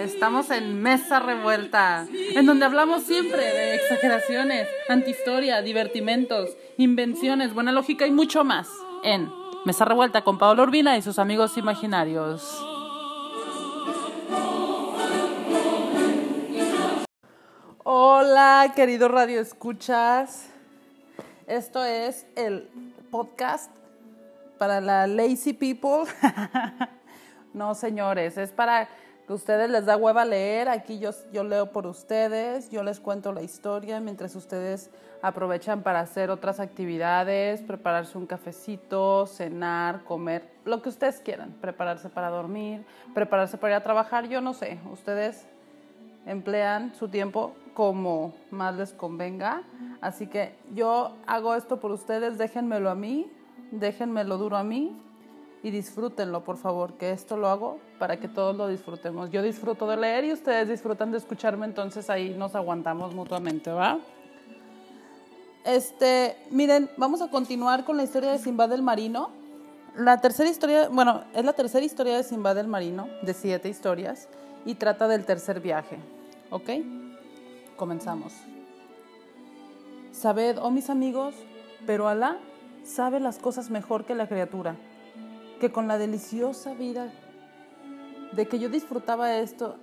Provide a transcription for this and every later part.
Estamos en Mesa Revuelta, en donde hablamos siempre de exageraciones, antihistoria, divertimentos, invenciones, buena lógica y mucho más. En Mesa Revuelta con Pablo Urbina y sus amigos imaginarios. Hola, querido Radio Escuchas. Esto es el podcast para la lazy people. no, señores, es para ustedes les da hueva leer. Aquí yo, yo leo por ustedes, yo les cuento la historia mientras ustedes aprovechan para hacer otras actividades, prepararse un cafecito, cenar, comer, lo que ustedes quieran, prepararse para dormir, prepararse para ir a trabajar, yo no sé, ustedes emplean su tiempo como más les convenga. Así que yo hago esto por ustedes, déjenmelo a mí, déjenmelo duro a mí y disfrútenlo, por favor, que esto lo hago para que todos lo disfrutemos. Yo disfruto de leer y ustedes disfrutan de escucharme, entonces ahí nos aguantamos mutuamente, ¿va? Este, miren, vamos a continuar con la historia de Simbad el Marino. La tercera historia, bueno, es la tercera historia de Simbad el Marino, de siete historias, y trata del tercer viaje, ¿ok? Comenzamos. Sabed, oh mis amigos, pero Alá sabe las cosas mejor que la criatura, que con la deliciosa vida de que yo disfrutaba esto,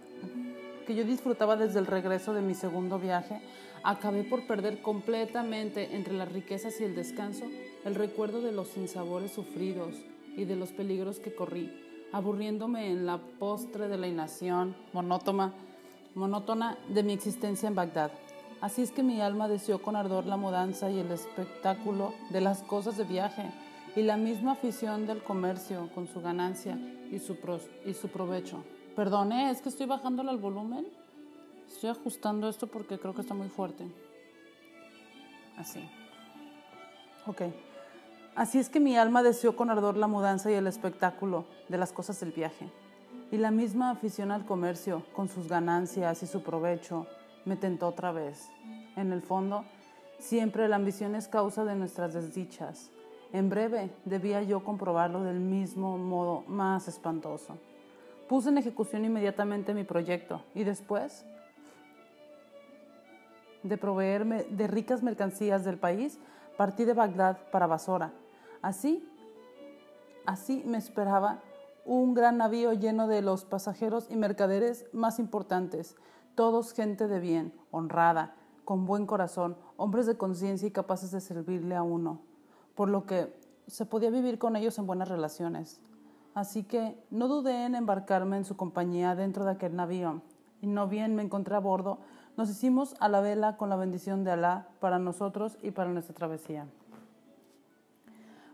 que yo disfrutaba desde el regreso de mi segundo viaje, acabé por perder completamente entre las riquezas y el descanso el recuerdo de los sinsabores sufridos y de los peligros que corrí, aburriéndome en la postre de la inacción monótona, monótona de mi existencia en Bagdad. Así es que mi alma deseó con ardor la mudanza y el espectáculo de las cosas de viaje y la misma afición del comercio con su ganancia y su, y su provecho. Perdone, es que estoy bajándole al volumen. Estoy ajustando esto porque creo que está muy fuerte. Así. Ok. Así es que mi alma deseó con ardor la mudanza y el espectáculo de las cosas del viaje. Y la misma afición al comercio, con sus ganancias y su provecho, me tentó otra vez. En el fondo, siempre la ambición es causa de nuestras desdichas. En breve debía yo comprobarlo del mismo modo más espantoso. Puse en ejecución inmediatamente mi proyecto y después de proveerme de ricas mercancías del país, partí de Bagdad para Basora. Así, así me esperaba un gran navío lleno de los pasajeros y mercaderes más importantes, todos gente de bien, honrada, con buen corazón, hombres de conciencia y capaces de servirle a uno, por lo que se podía vivir con ellos en buenas relaciones. Así que no dudé en embarcarme en su compañía dentro de aquel navío, y no bien me encontré a bordo, nos hicimos a la vela con la bendición de Alá para nosotros y para nuestra travesía.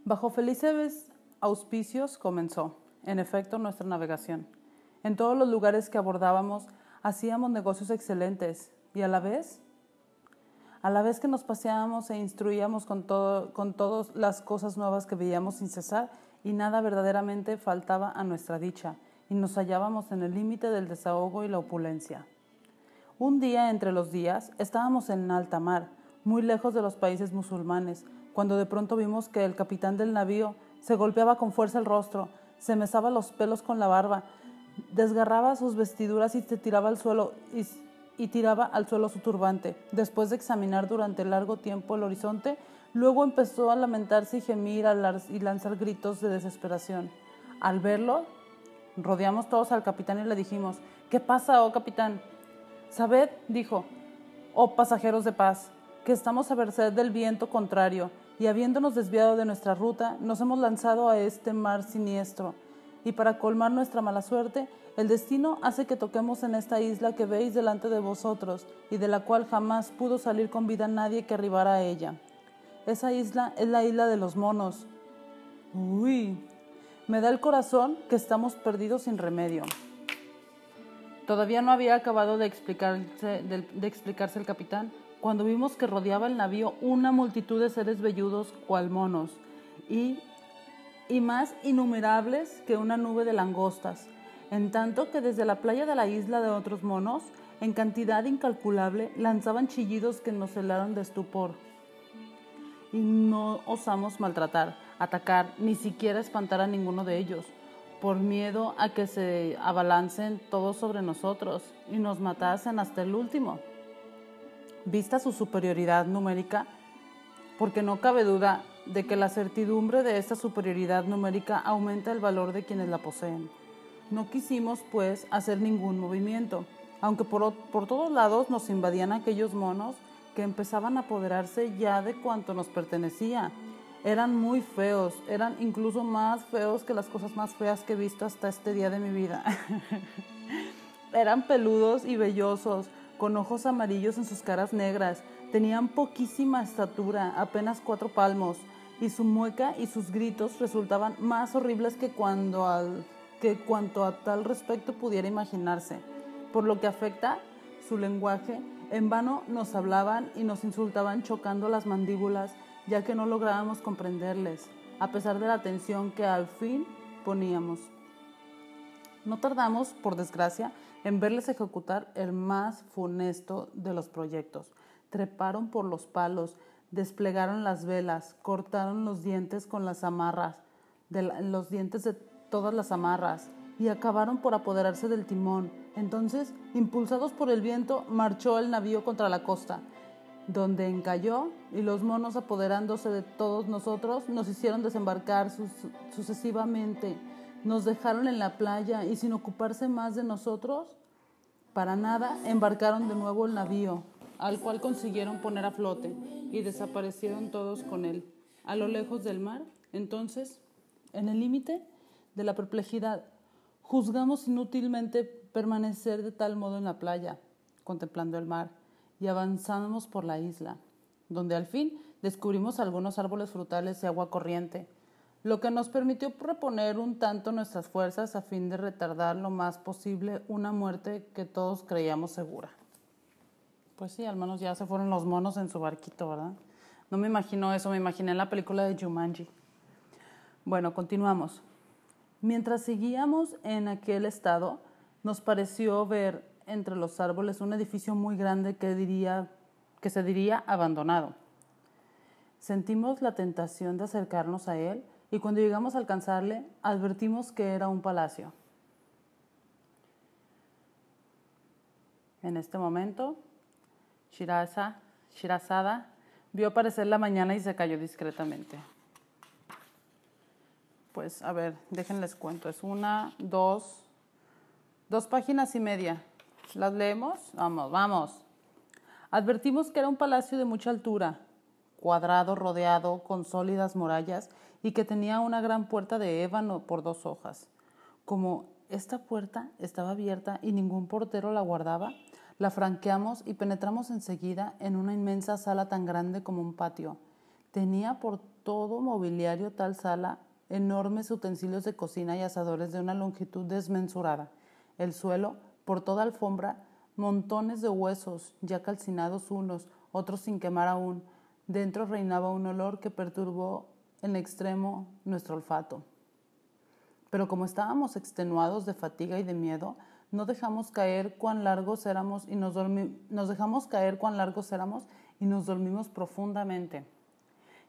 Bajo felices auspicios comenzó, en efecto, nuestra navegación. En todos los lugares que abordábamos hacíamos negocios excelentes y a la vez, a la vez que nos paseábamos e instruíamos con, todo, con todas las cosas nuevas que veíamos sin cesar y nada verdaderamente faltaba a nuestra dicha y nos hallábamos en el límite del desahogo y la opulencia. Un día entre los días estábamos en alta mar, muy lejos de los países musulmanes, cuando de pronto vimos que el capitán del navío se golpeaba con fuerza el rostro, se mesaba los pelos con la barba, desgarraba sus vestiduras y se tiraba al suelo y, tiraba al suelo su turbante. Después de examinar durante largo tiempo el horizonte, luego empezó a lamentarse y gemir y lanzar gritos de desesperación. Al verlo, rodeamos todos al capitán y le dijimos, ¿qué pasa, oh capitán? Sabed, dijo, oh pasajeros de paz, que estamos a merced del viento contrario y habiéndonos desviado de nuestra ruta, nos hemos lanzado a este mar siniestro y para colmar nuestra mala suerte, el destino hace que toquemos en esta isla que veis delante de vosotros y de la cual jamás pudo salir con vida nadie que arribara a ella. Esa isla es la isla de los monos. Uy, me da el corazón que estamos perdidos sin remedio. Todavía no había acabado de explicarse, de, explicarse el capitán cuando vimos que rodeaba el navío una multitud de seres velludos cual monos y y más innumerables que una nube de langostas, en tanto que desde la playa de la isla de otros monos, en cantidad incalculable, lanzaban chillidos que nos helaron de estupor. Y no osamos maltratar, atacar, ni siquiera espantar a ninguno de ellos, por miedo a que se abalancen todos sobre nosotros y nos matasen hasta el último. Vista su superioridad numérica, porque no cabe duda de que la certidumbre de esta superioridad numérica aumenta el valor de quienes la poseen. No quisimos, pues, hacer ningún movimiento, aunque por, por todos lados nos invadían aquellos monos que empezaban a apoderarse ya de cuanto nos pertenecía. Eran muy feos, eran incluso más feos que las cosas más feas que he visto hasta este día de mi vida. eran peludos y vellosos, con ojos amarillos en sus caras negras, tenían poquísima estatura, apenas cuatro palmos, y su mueca y sus gritos resultaban más horribles que, cuando al, que cuanto a tal respecto pudiera imaginarse. Por lo que afecta su lenguaje, en vano nos hablaban y nos insultaban chocando las mandíbulas, ya que no lográbamos comprenderles, a pesar de la atención que al fin poníamos. No tardamos, por desgracia, en verles ejecutar el más funesto de los proyectos. Treparon por los palos, desplegaron las velas, cortaron los dientes con las amarras, los dientes de todas las amarras, y acabaron por apoderarse del timón. Entonces, impulsados por el viento, marchó el navío contra la costa, donde encalló, y los monos apoderándose de todos nosotros, nos hicieron desembarcar sucesivamente, nos dejaron en la playa y sin ocuparse más de nosotros, para nada, embarcaron de nuevo el navío, al cual consiguieron poner a flote, y desaparecieron todos con él. A lo lejos del mar, entonces, en el límite de la perplejidad, juzgamos inútilmente permanecer de tal modo en la playa, contemplando el mar, y avanzamos por la isla, donde al fin descubrimos algunos árboles frutales y agua corriente, lo que nos permitió reponer un tanto nuestras fuerzas a fin de retardar lo más posible una muerte que todos creíamos segura. Pues sí, al menos ya se fueron los monos en su barquito, ¿verdad? No me imagino eso, me imaginé en la película de Jumanji. Bueno, continuamos. Mientras seguíamos en aquel estado, nos pareció ver entre los árboles un edificio muy grande que, diría, que se diría abandonado. Sentimos la tentación de acercarnos a él y cuando llegamos a alcanzarle, advertimos que era un palacio. En este momento, Shiraza, Shirazada vio aparecer la mañana y se cayó discretamente. Pues a ver, déjenles cuento. Es una, dos, dos páginas y media. ¿Las leemos? Vamos, vamos. Advertimos que era un palacio de mucha altura, cuadrado, rodeado con sólidas murallas y que tenía una gran puerta de ébano por dos hojas. Como esta puerta estaba abierta y ningún portero la guardaba, la franqueamos y penetramos enseguida en una inmensa sala tan grande como un patio. Tenía por todo mobiliario tal sala enormes utensilios de cocina y asadores de una longitud desmensurada. El suelo, por toda alfombra, montones de huesos, ya calcinados unos, otros sin quemar aún. Dentro reinaba un olor que perturbó en extremo nuestro olfato. Pero como estábamos extenuados de fatiga y de miedo, no dejamos caer largos éramos y nos, nos dejamos caer cuán largos éramos y nos dormimos profundamente.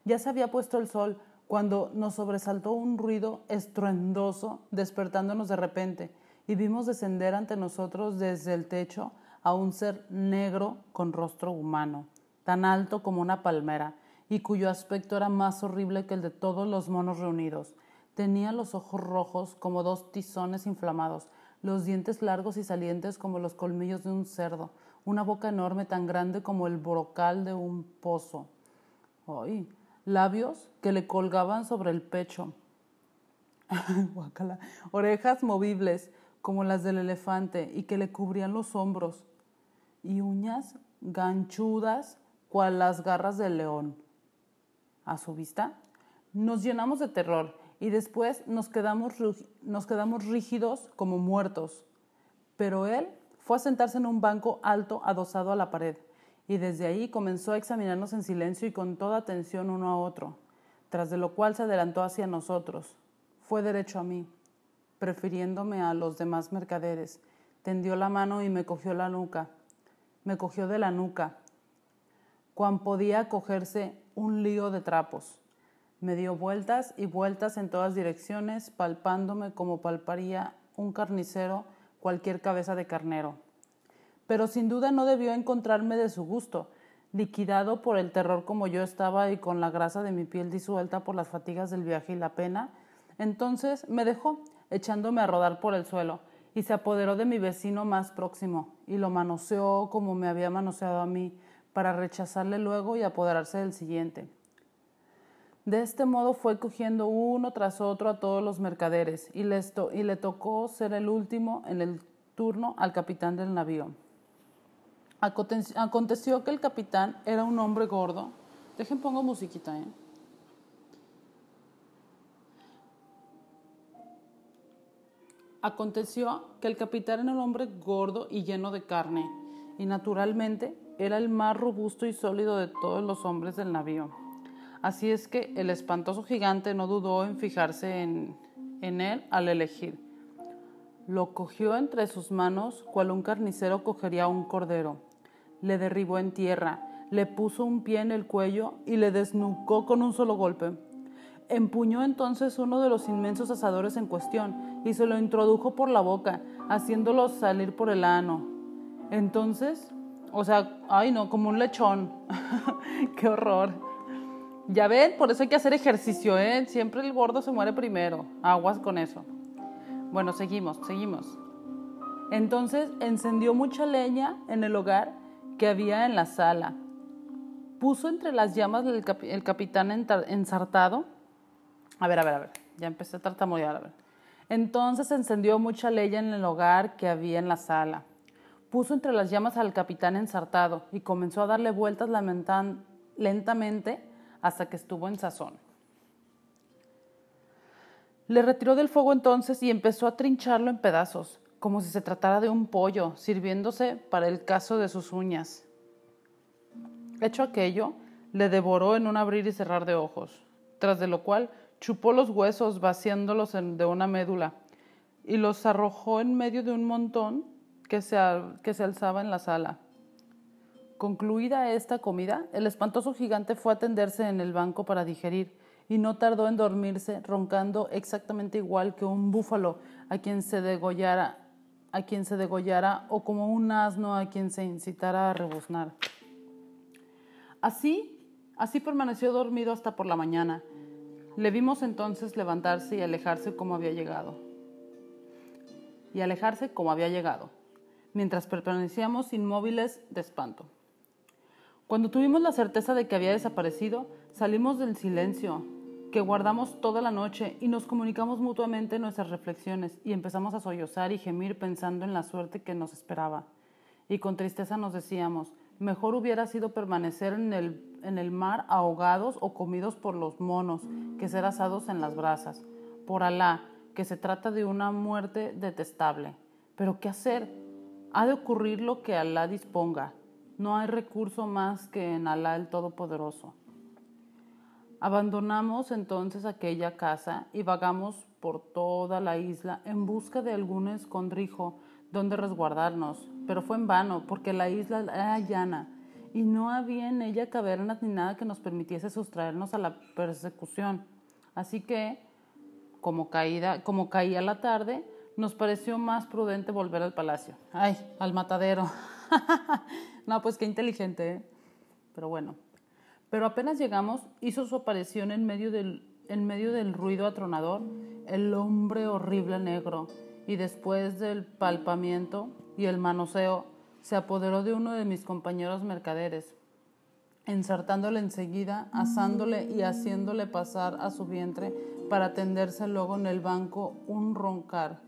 Ya se había puesto el sol cuando nos sobresaltó un ruido estruendoso despertándonos de repente y vimos descender ante nosotros desde el techo a un ser negro con rostro humano, tan alto como una palmera, y cuyo aspecto era más horrible que el de todos los monos reunidos. Tenía los ojos rojos como dos tizones inflamados, los dientes largos y salientes como los colmillos de un cerdo, una boca enorme tan grande como el brocal de un pozo. ¡Ay! Labios que le colgaban sobre el pecho. Orejas movibles como las del elefante y que le cubrían los hombros. Y uñas ganchudas cual las garras del león. A su vista, nos llenamos de terror y después nos quedamos, nos quedamos rígidos como muertos. Pero él fue a sentarse en un banco alto adosado a la pared y desde ahí comenzó a examinarnos en silencio y con toda atención uno a otro, tras de lo cual se adelantó hacia nosotros. Fue derecho a mí, prefiriéndome a los demás mercaderes. Tendió la mano y me cogió la nuca. Me cogió de la nuca, cuan podía cogerse un lío de trapos Me dio vueltas y vueltas en todas direcciones, palpándome como palparía un carnicero cualquier cabeza de carnero. Pero sin duda no debió encontrarme de su gusto, liquidado por el terror como yo estaba y con la grasa de mi piel disuelta por las fatigas del viaje y la pena. Entonces me dejó, echándome a rodar por el suelo, y se apoderó de mi vecino más próximo, y lo manoseó como me había manoseado a mí, para rechazarle luego y apoderarse del siguiente. De este modo fue cogiendo uno tras otro a todos los mercaderes y, y le tocó ser el último en el turno al capitán del navío. Aconteció que el capitán era un hombre gordo. Dejen pongo musiquita, ¿eh? Aconteció que el capitán era un hombre gordo y lleno de carne, y naturalmente era el más robusto y sólido de todos los hombres del navío. Así es que el espantoso gigante no dudó en fijarse en, él al elegir. Lo cogió entre sus manos cual un carnicero cogería un cordero. Le derribó en tierra, le puso un pie en el cuello y le desnucó con un solo golpe. Empuñó entonces uno de los inmensos asadores en cuestión y se lo introdujo por la boca, haciéndolo salir por el ano. Entonces, o sea, ay no, como un lechón. ¡Qué horror! Ya ven, por eso hay que hacer ejercicio, ¿eh? Siempre el gordo se muere primero. Aguas con eso. Bueno, seguimos, seguimos. Entonces encendió mucha leña en el hogar que había en la sala. Puso entre las llamas el, capitán ensartado. A ver, a ver, a ver. Ya empecé a tartamudear, a ver. Entonces encendió mucha leña en el hogar que había en la sala. Puso entre las llamas al capitán ensartado y comenzó a darle vueltas lentamente hasta que estuvo en sazón. Le retiró del fuego entonces y empezó a trincharlo en pedazos, como si se tratara de un pollo, sirviéndose para el caso de sus uñas. Hecho aquello, le devoró en un abrir y cerrar de ojos, tras de lo cual chupó los huesos vaciándolos de una médula y los arrojó en medio de un montón que se, que se alzaba en la sala. Concluida esta comida, el espantoso gigante fue a tenderse en el banco para digerir y no tardó en dormirse, roncando exactamente igual que un búfalo a quien se degollara, a quien se degollara o como un asno a quien se incitara a rebuznar. Así, así permaneció dormido hasta por la mañana. Le vimos entonces levantarse y alejarse como había llegado. Y alejarse como había llegado, mientras permanecíamos inmóviles de espanto. Cuando tuvimos la certeza de que había desaparecido, salimos del silencio que guardamos toda la noche y nos comunicamos mutuamente nuestras reflexiones y empezamos a sollozar y gemir pensando en la suerte que nos esperaba. Y con tristeza nos decíamos, mejor hubiera sido permanecer en el, en el mar ahogados o comidos por los monos que ser asados en las brasas. Por Alá, que se trata de una muerte detestable. Pero ¿qué hacer? Ha de ocurrir lo que Alá disponga no hay recurso más que en Alá el Todopoderoso. Abandonamos entonces aquella casa y vagamos por toda la isla en busca de algún escondrijo donde resguardarnos, pero fue en vano porque la isla era llana y no había en ella cavernas ni nada que nos permitiese sustraernos a la persecución. Así que, como, como caía la tarde, nos pareció más prudente volver al palacio. ¡Ay, al matadero! no, pues qué inteligente, ¿eh? Pero bueno. Pero apenas llegamos, hizo su aparición en medio, del, en medio del ruido atronador el hombre horrible negro, y después del palpamiento y el manoseo, se apoderó de uno de mis compañeros mercaderes, ensartándole enseguida, asándole y haciéndole pasar a su vientre para tenderse luego en el banco un roncar.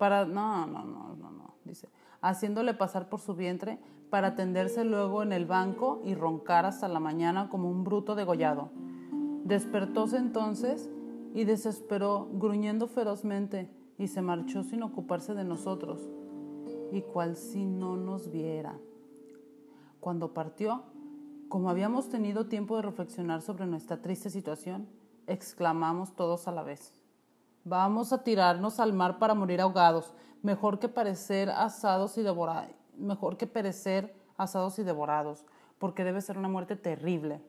Para. No, no, no, no, no, dice haciéndole pasar por su vientre para tenderse luego en el banco y roncar hasta la mañana como un bruto degollado. Despertóse entonces y desesperó, gruñendo ferozmente, y se marchó sin ocuparse de nosotros, y cual si no nos viera. Cuando partió, como habíamos tenido tiempo de reflexionar sobre nuestra triste situación, exclamamos todos a la vez. Vamos a tirarnos al mar para morir ahogados, mejor que parecer asados y devorados, mejor que perecer asados y devorados, porque debe ser una muerte terrible.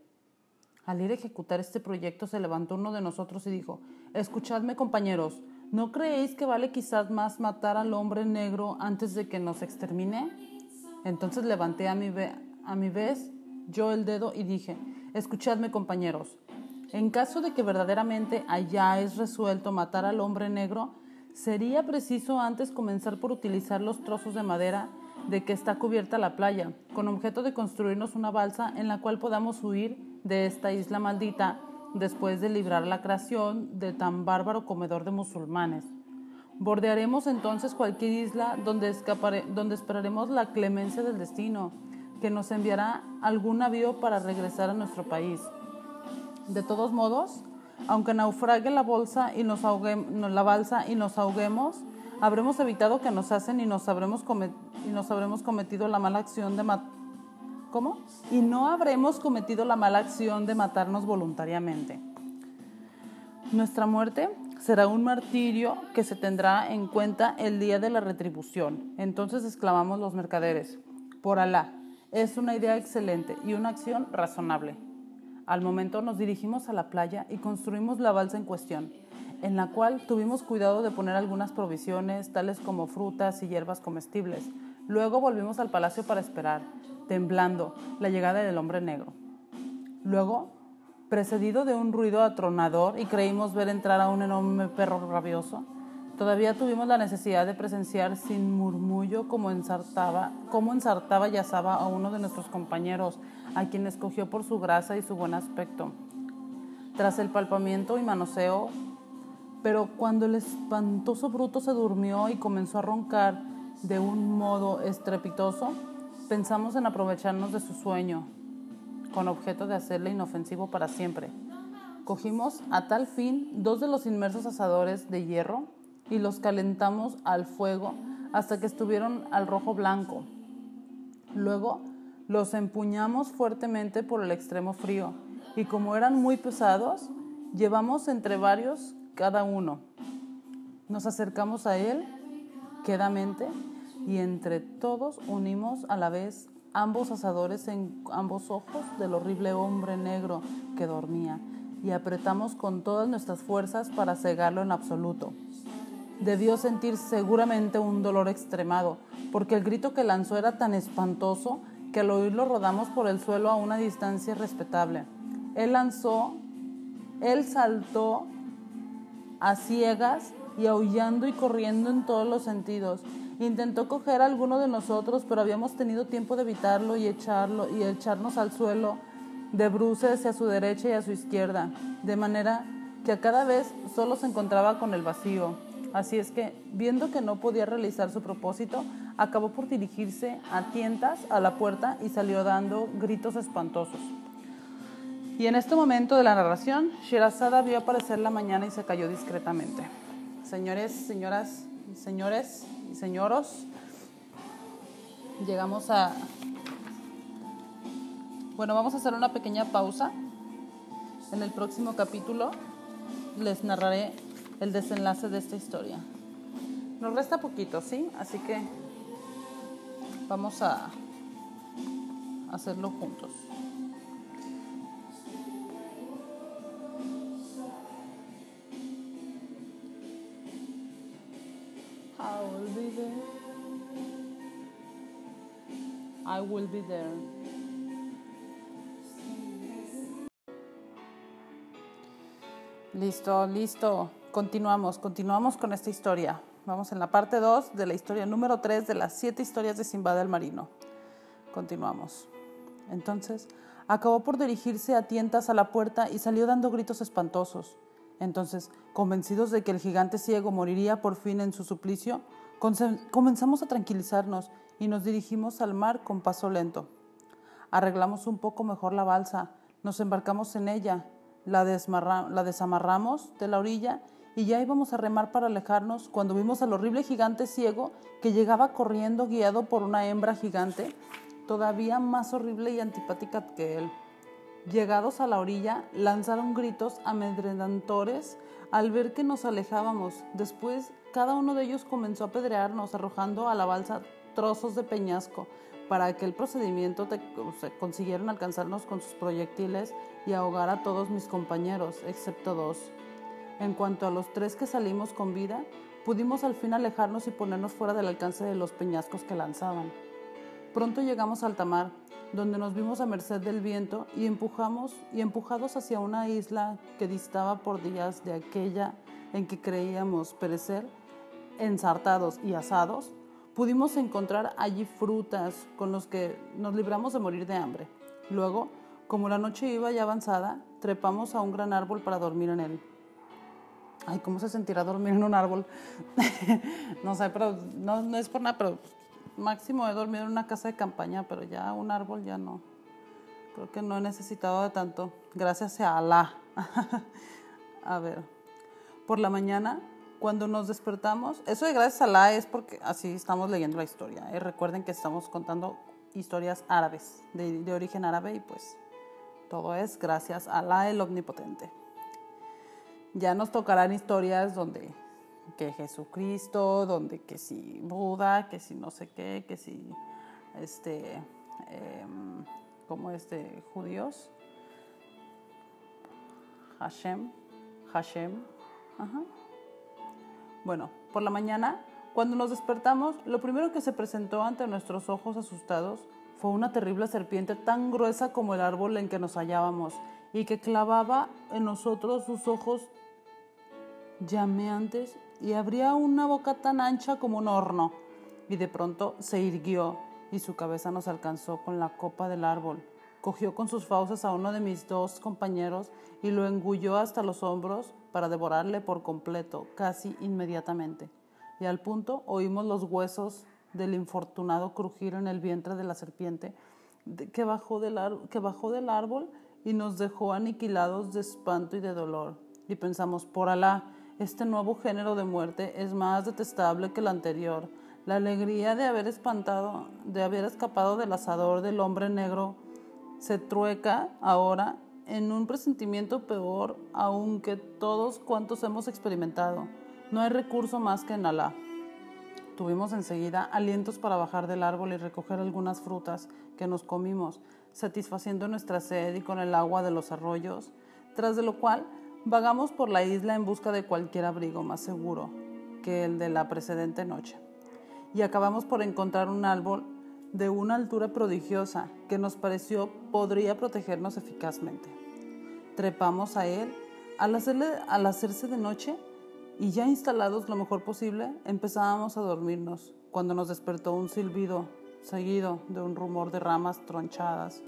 Al ir a ejecutar este proyecto se levantó uno de nosotros y dijo, Escuchadme compañeros, ¿no creéis que vale quizás más matar al hombre negro antes de que nos extermine? Entonces levanté a mi, a mi vez yo el dedo y dije, Escuchadme compañeros, en caso de que verdaderamente hayáis resuelto matar al hombre negro, sería preciso antes comenzar por utilizar los trozos de madera de que está cubierta la playa, con objeto de construirnos una balsa en la cual podamos huir de esta isla maldita después de librar la creación de tan bárbaro comedor de musulmanes. Bordearemos entonces cualquier isla donde esperaremos la clemencia del destino, que nos enviará algún navío para regresar a nuestro país. De todos modos, aunque naufrague la bolsa y nos la balsa y nos ahoguemos, habremos evitado que nos hacen y nos habremos, y nos habremos cometido la mala acción de ¿Cómo? Y no habremos cometido la mala acción de matarnos voluntariamente. Nuestra muerte será un martirio que se tendrá en cuenta el día de la retribución. Entonces exclamamos los mercaderes, por Alá, es una idea excelente y una acción razonable. Al momento nos dirigimos a la playa y construimos la balsa en cuestión en la cual tuvimos cuidado de poner algunas provisiones, tales como frutas y hierbas comestibles. Luego volvimos al palacio para esperar, temblando, la llegada del hombre negro. Luego, precedido de un ruido atronador y creímos ver entrar a un enorme perro rabioso, todavía tuvimos la necesidad de presenciar sin murmullo cómo ensartaba, cómo ensartaba y asaba a uno de nuestros compañeros, a quien escogió por su grasa y su buen aspecto. Tras el palpamiento y manoseo, pero cuando el espantoso bruto se durmió y comenzó a roncar de un modo estrepitoso, pensamos en aprovecharnos de su sueño, con objeto de hacerle inofensivo para siempre. Cogimos a tal fin dos de los inmersos asadores de hierro y los calentamos al fuego hasta que estuvieron al rojo blanco. Luego los empuñamos fuertemente por el extremo frío y como eran muy pesados, llevamos entre varios cada uno. Nos acercamos a Él quedamente y entre todos unimos a la vez ambos asadores en ambos ojos del horrible hombre negro que dormía y apretamos con todas nuestras fuerzas para cegarlo en absoluto. Debió sentir seguramente un dolor extremado, porque el grito que lanzó era tan espantoso que al oírlo rodamos por el suelo a una distancia respetable. Él lanzó, él saltó a ciegas y aullando y corriendo en todos los sentidos. Intentó coger a alguno de nosotros, pero habíamos tenido tiempo de evitarlo y echarlo y echarnos al suelo de bruces hacia su derecha y a su izquierda, de manera que a cada vez solo se encontraba con el vacío. Así es que, viendo que no podía realizar su propósito, acabó por dirigirse a tientas a la puerta y salió dando gritos espantosos. Y en este momento de la narración, Shirazada vio aparecer la mañana y se cayó discretamente. Señores, señoras, señores y señoros, llegamos a... Bueno, vamos a hacer una pequeña pausa. En el próximo capítulo les narraré el desenlace de esta historia. Nos resta poquito, ¿sí? Así que vamos a hacerlo juntos. I will be there. Listo, listo. Continuamos, continuamos con esta historia. Vamos en la parte 2 de la historia número 3 de las 7 historias de Simba del Marino. Continuamos. Entonces, acabó por dirigirse a tientas a la puerta y salió dando gritos espantosos. Entonces, convencidos de que el gigante ciego moriría por fin en su suplicio, comenzamos a tranquilizarnos y nos dirigimos al mar con paso lento. Arreglamos un poco mejor la balsa, nos embarcamos en ella, la, la desamarramos de la orilla y ya íbamos a remar para alejarnos cuando vimos al horrible gigante ciego que llegaba corriendo guiado por una hembra gigante, todavía más horrible y antipática que él. Llegados a la orilla, lanzaron gritos amedrentadores al ver que nos alejábamos. Después, cada uno de ellos comenzó a apedrearnos, arrojando a la balsa trozos de peñasco, para aquel procedimiento te, consiguieron alcanzarnos con sus proyectiles y ahogar a todos mis compañeros, excepto dos. En cuanto a los tres que salimos con vida, pudimos al fin alejarnos y ponernos fuera del alcance de los peñascos que lanzaban. Pronto llegamos a alta mar, donde nos vimos a merced del viento y empujamos y empujados hacia una isla que distaba por días de aquella en que creíamos perecer, ensartados y asados, pudimos encontrar allí frutas con los que nos libramos de morir de hambre. Luego, como la noche iba ya avanzada, trepamos a un gran árbol para dormir en él. Ay, ¿cómo se sentirá dormir en un árbol? no sé, pero no, es por nada, pero máximo he dormido en una casa de campaña, pero ya un árbol ya no. Creo que no he necesitado de tanto. Gracias a Alá. a ver, por la mañana, cuando nos despertamos, eso de gracias a Alá es porque así estamos leyendo la historia. ¿eh? Recuerden que estamos contando historias árabes, de, de origen árabe, y pues todo es gracias a Alá el Omnipotente. Ya nos tocarán historias donde que Jesucristo, donde que si Buda, que si no sé qué, que si este, em, como este, judíos, Hashem, Hashem, ajá. Bueno, por la mañana, cuando nos despertamos, lo primero que se presentó ante nuestros ojos asustados fue una terrible serpiente tan gruesa como el árbol en que nos hallábamos y que clavaba en nosotros sus ojos llameantes y abría una boca tan ancha como un horno. Y de pronto se irguió y su cabeza nos alcanzó con la copa del árbol. Cogió con sus fauces a uno de mis dos compañeros y lo engulló hasta los hombros para devorarle por completo, casi inmediatamente. Y al punto oímos los huesos del infortunado crujir en el vientre de la serpiente que bajó del, que bajó del árbol y nos dejó aniquilados de espanto y de dolor. Y pensamos, por Alá, este nuevo género de muerte es más detestable que el anterior. La alegría de haber espantado, de haber escapado del asador del hombre negro, se trueca ahora en un presentimiento peor aún que todos cuantos hemos experimentado. No hay recurso más que en Alá. Tuvimos enseguida alientos para bajar del árbol y recoger algunas frutas que nos comimos, satisfaciendo nuestra sed y con el agua de los arroyos, tras de lo cual Vagamos por la isla en busca de cualquier abrigo más seguro que el de la precedente noche. Y acabamos por encontrar un árbol de una altura prodigiosa que nos pareció podría protegernos eficazmente. Trepamos a él al, al hacerse de noche y ya instalados lo mejor posible empezábamos a dormirnos cuando nos despertó un silbido seguido de un rumor de ramas tronchadas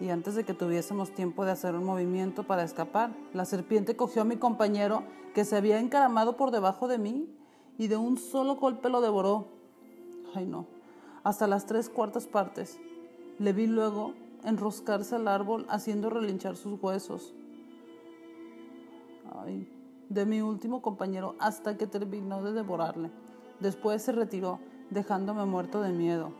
y antes de que tuviésemos tiempo de hacer un movimiento para escapar, la serpiente cogió a mi compañero que se había encaramado por debajo de mí y de un solo golpe lo devoró. Ay no, hasta las tres cuartas partes. Le vi luego enroscarse al árbol haciendo relinchar sus huesos. Ay, de mi último compañero hasta que terminó de devorarle. Después se retiró, dejándome muerto de miedo.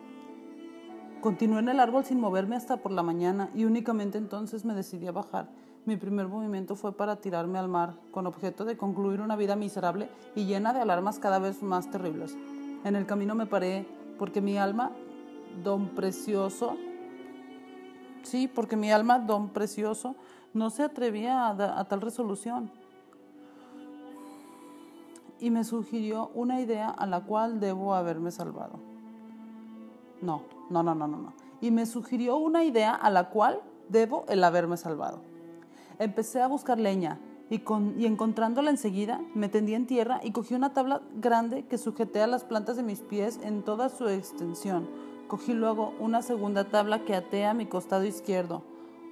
Continué en el árbol sin moverme hasta por la mañana y únicamente entonces me decidí a bajar. Mi primer movimiento fue para tirarme al mar, con objeto de concluir una vida miserable y llena de alarmas cada vez más terribles. En el camino me paré porque mi alma, don precioso, sí, porque mi alma, don precioso, no se atrevía a, a tal resolución. Y me sugirió una idea a la cual debo haberme salvado. No, no, no, no, no, no. Y me sugirió una idea a la cual debo el haberme salvado. Empecé a buscar leña y, con, y encontrándola enseguida me tendí en tierra y cogí una tabla grande que sujeté a las plantas de mis pies en toda su extensión. Cogí luego una segunda tabla que até a mi costado izquierdo,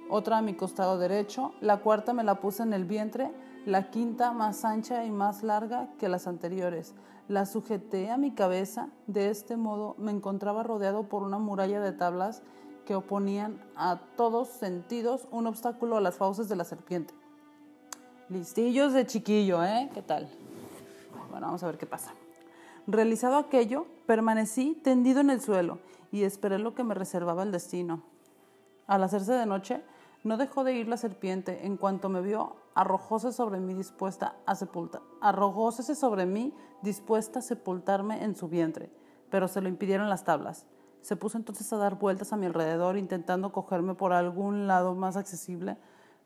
otra a mi costado derecho, la cuarta me la puse en el vientre, la quinta más ancha y más larga que las anteriores, la sujeté a mi cabeza, de este modo me encontraba rodeado por una muralla de tablas que oponían a todos sentidos un obstáculo a las fauces de la serpiente. Listillos de chiquillo, ¿eh? ¿Qué tal? Bueno, vamos a ver qué pasa. Realizado aquello, permanecí tendido en el suelo y esperé lo que me reservaba el destino. Al hacerse de noche, no dejó de ir la serpiente. En cuanto me vio, arrojóse sobre mí dispuesta a sepultar. Sobre mí dispuesta a sepultarme en su vientre, pero se lo impidieron las tablas. Se puso entonces a dar vueltas a mi alrededor, intentando cogerme por algún lado más accesible,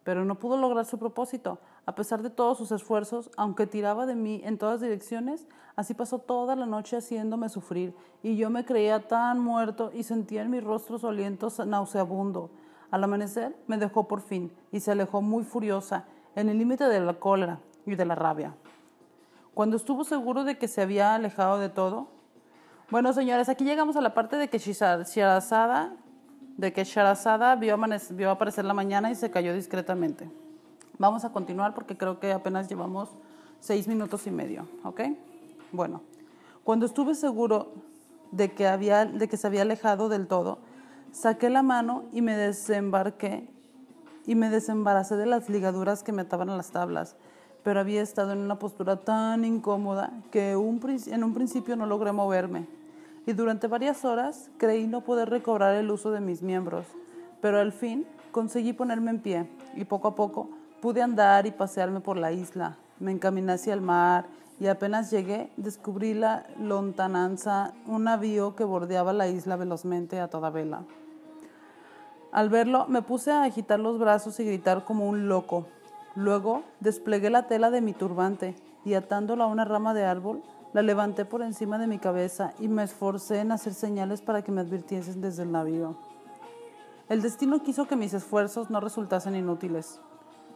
pero no pudo lograr su propósito. A pesar de todos sus esfuerzos, aunque tiraba de mí en todas direcciones, así pasó toda la noche haciéndome sufrir, y yo me creía tan muerto y sentía en mi rostro su aliento nauseabundo. Al amanecer me dejó por fin y se alejó muy furiosa, en el límite de la cólera y de la rabia. Cuando estuvo seguro de que se había alejado de todo, bueno, señores, aquí llegamos a la parte de que Shirazada, de que Sharazada vio, vio aparecer la mañana y se cayó discretamente. Vamos a continuar porque creo que apenas llevamos seis minutos y medio, ¿ok? Bueno, cuando estuve seguro de que, había, de que se había alejado del todo, saqué la mano y me desembarqué y me desembaracé de las ligaduras que me ataban a las tablas pero había estado en una postura tan incómoda que en un principio no logré moverme y durante varias horas creí no poder recobrar el uso de mis miembros, pero al fin conseguí ponerme en pie y poco a poco pude andar y pasearme por la isla. Me encaminé hacia el mar y apenas llegué descubrí la lontananza, un navío que bordeaba la isla velozmente a toda vela. Al verlo me puse a agitar los brazos y gritar como un loco. Luego desplegué la tela de mi turbante y atándola a una rama de árbol, la levanté por encima de mi cabeza y me esforcé en hacer señales para que me advirtiesen desde el navío. El destino quiso que mis esfuerzos no resultasen inútiles.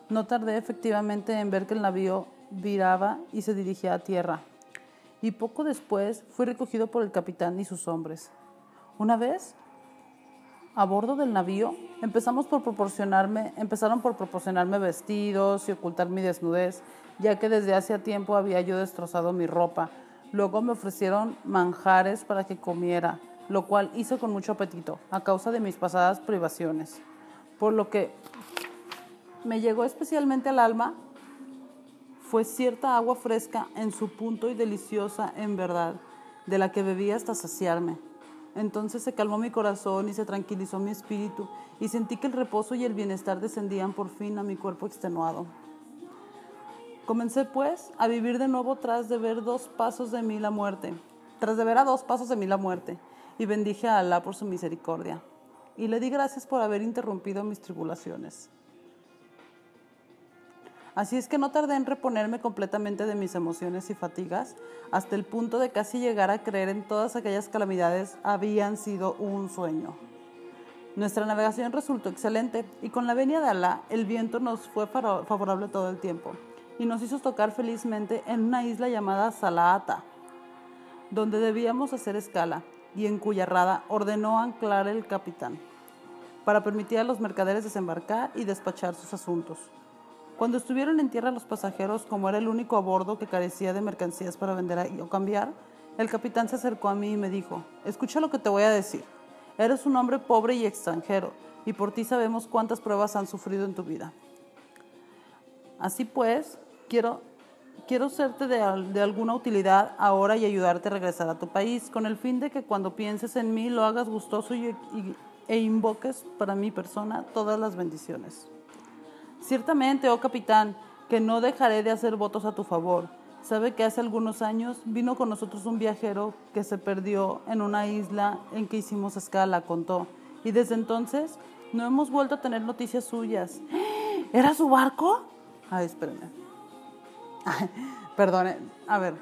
No tardé efectivamente en ver que el navío viraba y se dirigía a tierra, y poco después fui recogido por el capitán y sus hombres. Una vez a bordo del navío, empezamos por proporcionarme, empezaron por proporcionarme vestidos y ocultar mi desnudez, ya que desde hacía tiempo había yo destrozado mi ropa. Luego me ofrecieron manjares para que comiera, lo cual hice con mucho apetito, a causa de mis pasadas privaciones. Por lo que me llegó especialmente al alma fue cierta agua fresca en su punto y deliciosa en verdad, de la que bebí hasta saciarme. Entonces se calmó mi corazón y se tranquilizó mi espíritu y sentí que el reposo y el bienestar descendían por fin a mi cuerpo extenuado. Comencé pues a vivir de nuevo tras de ver dos pasos de mí la muerte, tras de ver a dos pasos de mí la muerte, y bendije a Alá por su misericordia, y le di gracias por haber interrumpido mis tribulaciones. Así es que no tardé en reponerme completamente de mis emociones y fatigas, hasta el punto de casi llegar a creer en todas aquellas calamidades habían sido un sueño. Nuestra navegación resultó excelente y con la venia de Alá el viento nos fue favorable todo el tiempo y nos hizo tocar felizmente en una isla llamada Salaata, donde debíamos hacer escala y en cuya rada ordenó anclar el capitán para permitir a los mercaderes desembarcar y despachar sus asuntos. Cuando estuvieron en tierra los pasajeros, como era el único a bordo que carecía de mercancías para vender o cambiar, el capitán se acercó a mí y me dijo, escucha lo que te voy a decir. Eres un hombre pobre y extranjero, y por ti sabemos cuántas pruebas han sufrido en tu vida. Así pues, quiero, quiero serte de, alguna utilidad ahora y ayudarte a regresar a tu país, con el fin de que cuando pienses en mí lo hagas gustoso e invoques para mi persona todas las bendiciones. Ciertamente, oh capitán, que no dejaré de hacer votos a tu favor. Sabe que hace algunos años vino con nosotros un viajero que se perdió en una isla en que hicimos escala, contó. Y desde entonces no hemos vuelto a tener noticias suyas. ¿Era su barco? Ay, espérenme. perdone, a ver.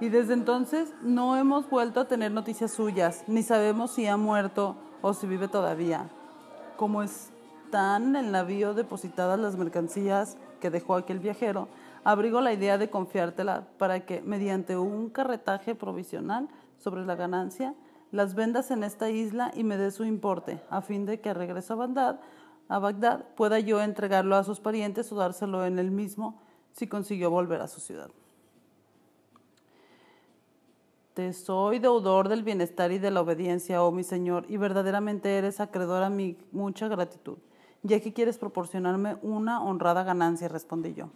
Y desde entonces no hemos vuelto a tener noticias suyas, ni sabemos si ha muerto o si vive todavía. Como es están en el navío depositadas las mercancías que dejó aquel viajero, abrigo la idea de confiártela para que, mediante un carretaje provisional sobre la ganancia, las vendas en esta isla y me dé su importe, a fin de que regreso a Bagdad, a Bagdad pueda yo entregarlo a sus parientes o dárselo en el mismo si consiguió volver a su ciudad. Te soy deudor del bienestar y de la obediencia, oh mi Señor, y verdaderamente eres acreedor a mi mucha gratitud ya que quieres proporcionarme una honrada ganancia, respondí yo.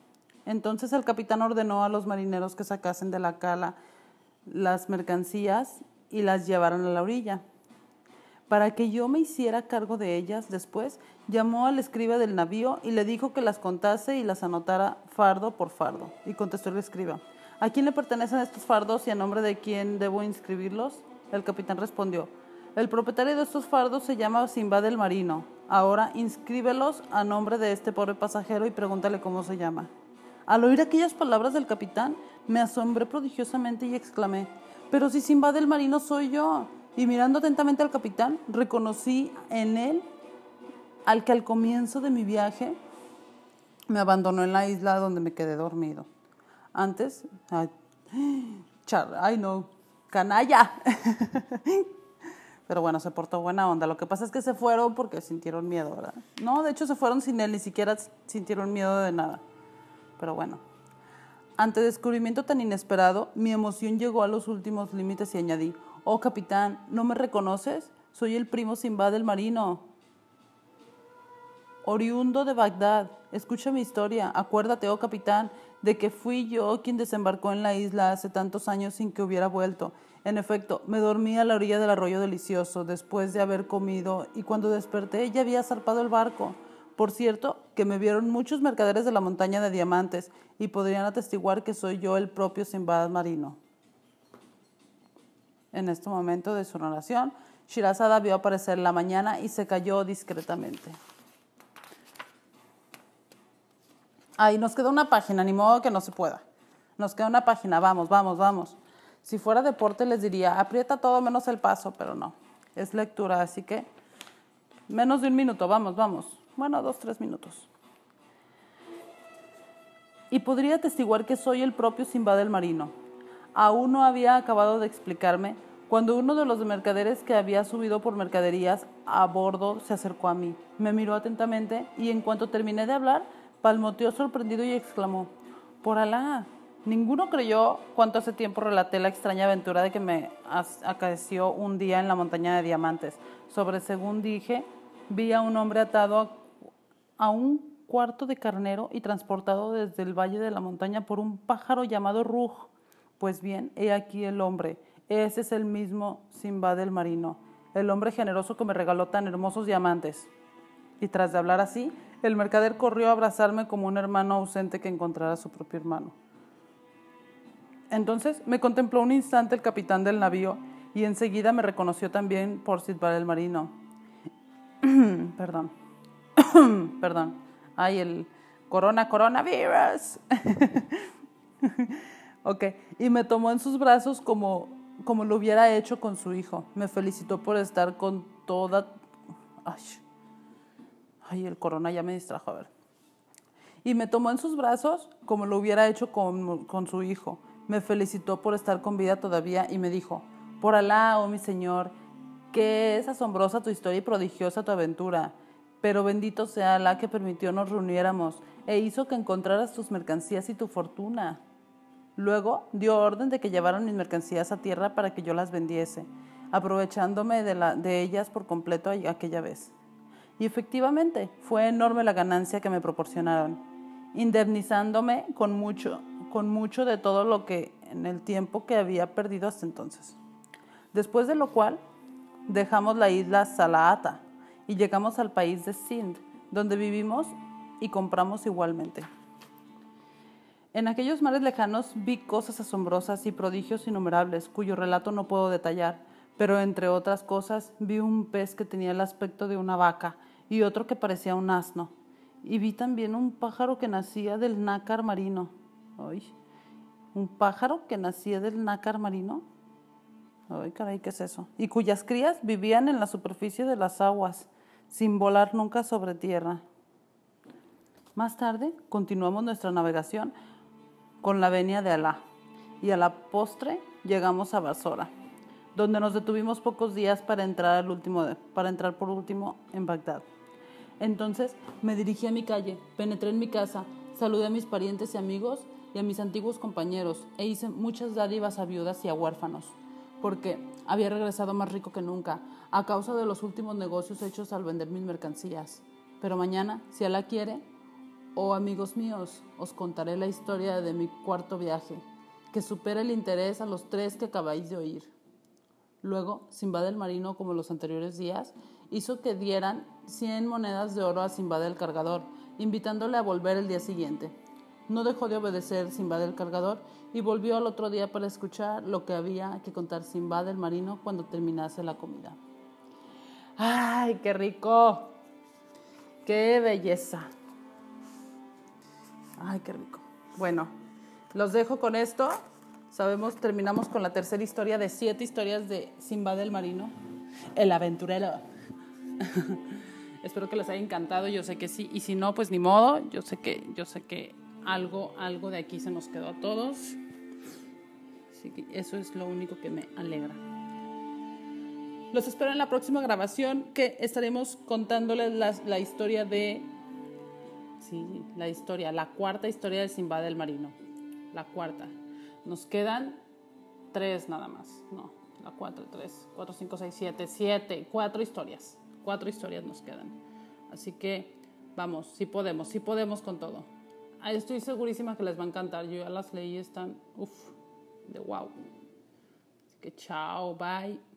Entonces el capitán ordenó a los marineros que sacasen de la cala las mercancías y las llevaran a la orilla. Para que yo me hiciera cargo de ellas después, llamó al escriba del navío y le dijo que las contase y las anotara fardo por fardo. Y contestó el escriba, ¿a quién le pertenecen estos fardos y a nombre de quién debo inscribirlos? El capitán respondió, El propietario de estos fardos se llama Simbad el Marino. Ahora inscríbelos a nombre de este pobre pasajero y pregúntale cómo se llama. Al oír aquellas palabras del capitán, me asombré prodigiosamente y exclamé, pero si Simbad el Marino soy yo. Y mirando atentamente al capitán, reconocí en él al que al comienzo de mi viaje me abandonó en la isla donde me quedé dormido. Antes, ay, ay no, canalla. Pero bueno, se portó buena onda. Lo que pasa es que se fueron porque sintieron miedo, ¿verdad? No, de hecho se fueron sin él, ni siquiera sintieron miedo de nada. Pero bueno. Ante descubrimiento tan inesperado, mi emoción llegó a los últimos límites y añadí, oh capitán, ¿no me reconoces? Soy el primo Simba del marino. Oriundo de Bagdad, escucha mi historia. Acuérdate, oh capitán, de que fui yo quien desembarcó en la isla hace tantos años sin que hubiera vuelto. En efecto, me dormí a la orilla del arroyo delicioso después de haber comido y cuando desperté ya había zarpado el barco. Por cierto, que me vieron muchos mercaderes de la montaña de diamantes y podrían atestiguar que soy yo el propio Simbad marino. En este momento de su narración, Shirazada vio aparecer la mañana y se cayó discretamente. Ahí nos queda una página, ni modo que no se pueda. Nos queda una página, vamos, vamos, vamos. Si fuera deporte les diría, aprieta todo menos el paso, pero no. Es lectura, así que menos de un minuto, vamos, vamos. Bueno, dos, tres minutos. Y podría atestiguar que soy el propio Simba del Marino. Aún no había acabado de explicarme cuando uno de los mercaderes que había subido por mercaderías a bordo se acercó a mí. Me miró atentamente y en cuanto terminé de hablar, palmoteó sorprendido y exclamó, por Alá, ninguno creyó cuánto hace tiempo relaté la extraña aventura de que me acaeció un día en la montaña de diamantes. Sobre, según dije, vi a un hombre atado a, un cuarto de carnero y transportado desde el valle de la montaña por un pájaro llamado Ruj. Pues bien, he aquí el hombre. Ese es el mismo Simba del marino, el hombre generoso que me regaló tan hermosos diamantes. Y tras de hablar así, el mercader corrió a abrazarme como un hermano ausente que encontrara a su propio hermano. Entonces me contempló un instante el capitán del navío y enseguida me reconoció también por Sidbar el marino. Perdón. Perdón. Ay, el corona, coronavirus. ok. Y me tomó en sus brazos como, como lo hubiera hecho con su hijo. Me felicitó por estar con toda... Ay, Ay, el corona ya me distrajo, a ver. Y me tomó en sus brazos como lo hubiera hecho con, con su hijo. Me felicitó por estar con vida todavía y me dijo, por Alá, oh mi Señor, que es asombrosa tu historia y prodigiosa tu aventura. Pero bendito sea Alá que permitió nos reuniéramos e hizo que encontraras tus mercancías y tu fortuna. Luego dio orden de que llevaran mis mercancías a tierra para que yo las vendiese, aprovechándome de, la, de ellas por completo aquella vez. Y efectivamente, fue enorme la ganancia que me proporcionaron, indemnizándome con mucho, con mucho de todo lo que en el tiempo que había perdido hasta entonces. Después de lo cual, dejamos la isla Salaata y llegamos al país de Sind, donde vivimos y compramos igualmente. En aquellos mares lejanos vi cosas asombrosas y prodigios innumerables, cuyo relato no puedo detallar, pero entre otras cosas vi un pez que tenía el aspecto de una vaca y otro que parecía un asno. Y vi también un pájaro que nacía del nácar marino. Un pájaro que nacía del nácar marino. Ay, caray, ¿qué es eso? Y cuyas crías vivían en la superficie de las aguas, sin volar nunca sobre tierra. Más tarde continuamos nuestra navegación con la venia de Alá y a la postre llegamos a Basora donde nos detuvimos pocos días para entrar, al último, para entrar por último en Bagdad. Entonces me dirigí a mi calle, penetré en mi casa, saludé a mis parientes y amigos y a mis antiguos compañeros e hice muchas dádivas a viudas y a huérfanos, porque había regresado más rico que nunca a causa de los últimos negocios hechos al vender mis mercancías. Pero mañana, si Alá quiere, oh amigos míos, os contaré la historia de mi cuarto viaje, que supera el interés a los tres que acabáis de oír. Luego, Simba del Marino, como los anteriores días, hizo que dieran 100 monedas de oro a Simba del Cargador, invitándole a volver el día siguiente. No dejó de obedecer Simba del Cargador y volvió al otro día para escuchar lo que había que contar Simba del Marino cuando terminase la comida. ¡Ay, qué rico! ¡Qué belleza! ¡Ay, qué rico! Bueno, los dejo con esto. Sabemos, terminamos con la tercera historia de siete historias de Simba del Marino, el aventurero. Espero que les haya encantado, yo sé que sí, y si no, pues ni modo, yo sé que, yo sé que algo, algo de aquí se nos quedó a todos. Así que eso es lo único que me alegra. Los espero en la próxima grabación que estaremos contándoles la, historia de... Sí, la historia, la cuarta historia de Simba del Marino. La cuarta. Nos quedan tres nada más. No, la cuatro, tres, cuatro, cinco, seis, siete, siete, cuatro historias. Cuatro historias nos quedan. Así que vamos, sí podemos, sí podemos con todo. Estoy segurísima que les va a encantar. Yo ya las leí, están, uff, de wow. Así que chao, bye.